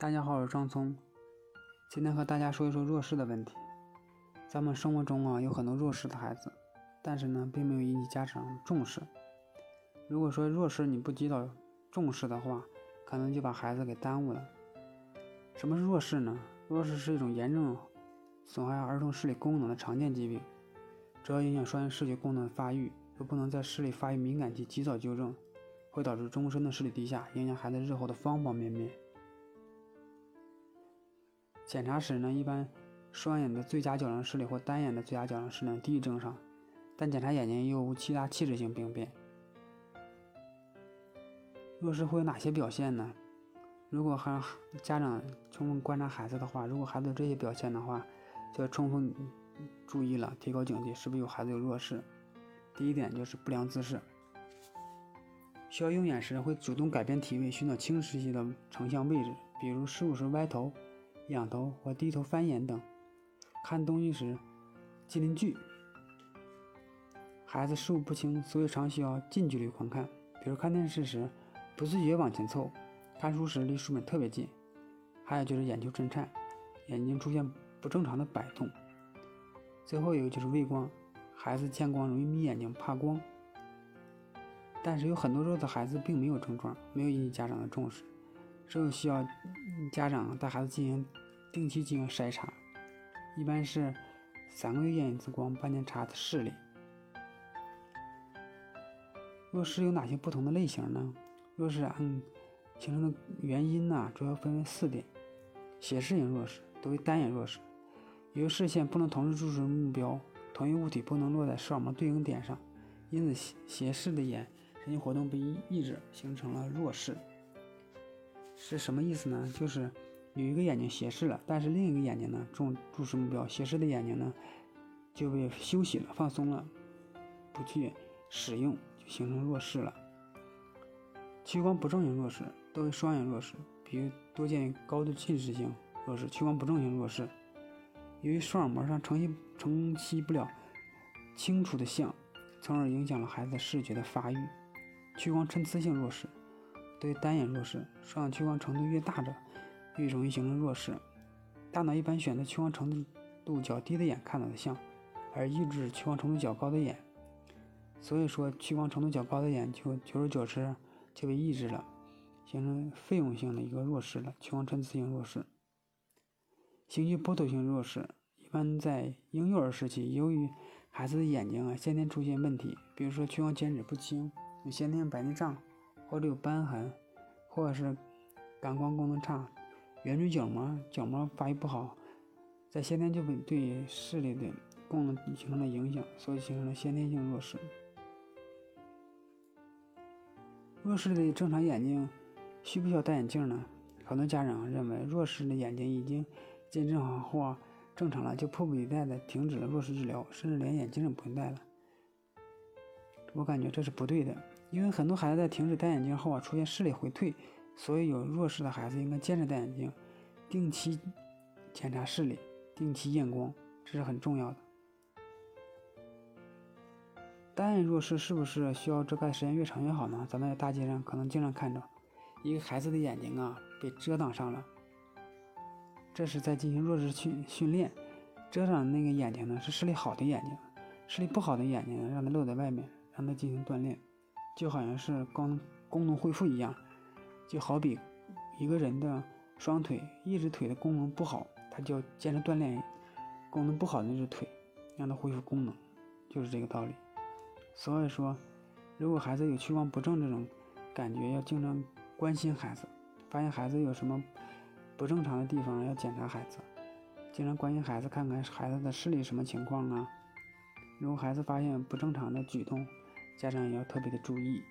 大家好，我是张聪，今天和大家说一说弱视的问题。咱们生活中啊有很多弱视的孩子，但是呢并没有引起家长重视。如果说弱视你不及早重视的话，可能就把孩子给耽误了。什么是弱视呢？弱视是一种严重损害儿童视力功能的常见疾病，主要影响双眼视觉功能的发育。又不能在视力发育敏感期及早纠正，会导致终身的视力低下，影响孩子日后的方方面面。检查时呢，一般双眼的最佳矫正视力或单眼的最佳矫正视力低于正常，但检查眼睛又无其他器质性病变。弱视会有哪些表现呢？如果还家长充分观察孩子的话，如果孩子有这些表现的话，就要充分注意了，提高警惕，是不是有孩子有弱视？第一点就是不良姿势，需要用眼时会主动改变体位，寻找轻视器的成像位置，比如食物时歪头。仰头或低头翻眼等，看东西时近邻距。孩子视物不清，所以常需要近距离观看。比如看电视时不自觉往前凑，看书时离书本特别近。还有就是眼球震颤，眼睛出现不正常的摆动。最后一个就是畏光，孩子见光容易眯眼睛，怕光。但是有很多弱的孩子并没有症状，没有引起家长的重视。这就需要家长带孩子进行定期进行筛查，一般是三个月验一次光，半年查一次视力。弱视有哪些不同的类型呢？弱视按形成的原因呢，主要分为四点：斜视型弱视，多为单眼弱视，由于视线不能同时注视目标，同一物体不能落在视网膜对应点上，因此斜视的眼神经活动被抑制，形成了弱视。是什么意思呢？就是有一个眼睛斜视了，但是另一个眼睛呢重注视目标，斜视的眼睛呢就被休息了、放松了，不去使用，就形成弱视了。屈光不正型弱视多为双眼弱视，比如多见高度近视性弱视、屈光不正型弱视。由于视网膜上承吸承吸不了清楚的像，从而影响了孩子视觉的发育。屈光参差性弱视。对单眼弱视，双眼屈光程度越大者，越容易形成弱视。大脑一般选择屈光程度较低的眼看到的像，而抑制屈光程度较高的眼。所以说，屈光程度较高的眼就久而久之就被抑制了，形成费用性的一个弱视了。屈光参差性弱视，形距剥夺性弱视，一般在婴幼儿时期，由于孩子的眼睛啊先天出现问题，比如说屈光减脂不清，有先天白内障。或者有斑痕，或者是感光功能差，圆锥角膜角膜发育不好，在先天就会对视力的功能形成了影响，所以形成了先天性弱视。弱视的正常眼睛需不需要戴眼镜呢？很多家长认为弱视的眼睛已经见正好或正常了，就迫不及待的停止了弱视治疗，甚至连眼镜都不用戴了。我感觉这是不对的。因为很多孩子在停止戴眼镜后啊，出现视力回退，所以有弱视的孩子应该坚持戴眼镜，定期检查视力，定期验光，这是很重要的。单眼弱视是不是需要遮盖时间越长越好呢？咱们在大街上可能经常看着一个孩子的眼睛啊被遮挡上了，这是在进行弱视训训练，遮挡那个眼睛呢是视力好的眼睛，视力不好的眼睛让它露在外面，让它进行锻炼。就好像是功功能恢复一样，就好比一个人的双腿，一只腿的功能不好，他就要坚持锻炼功能不好的那只腿，让它恢复功能，就是这个道理。所以说，如果孩子有屈光不正这种感觉，要经常关心孩子，发现孩子有什么不正常的地方，要检查孩子，经常关心孩子，看看孩子的视力什么情况啊。如果孩子发现不正常的举动，家长也要特别的注意。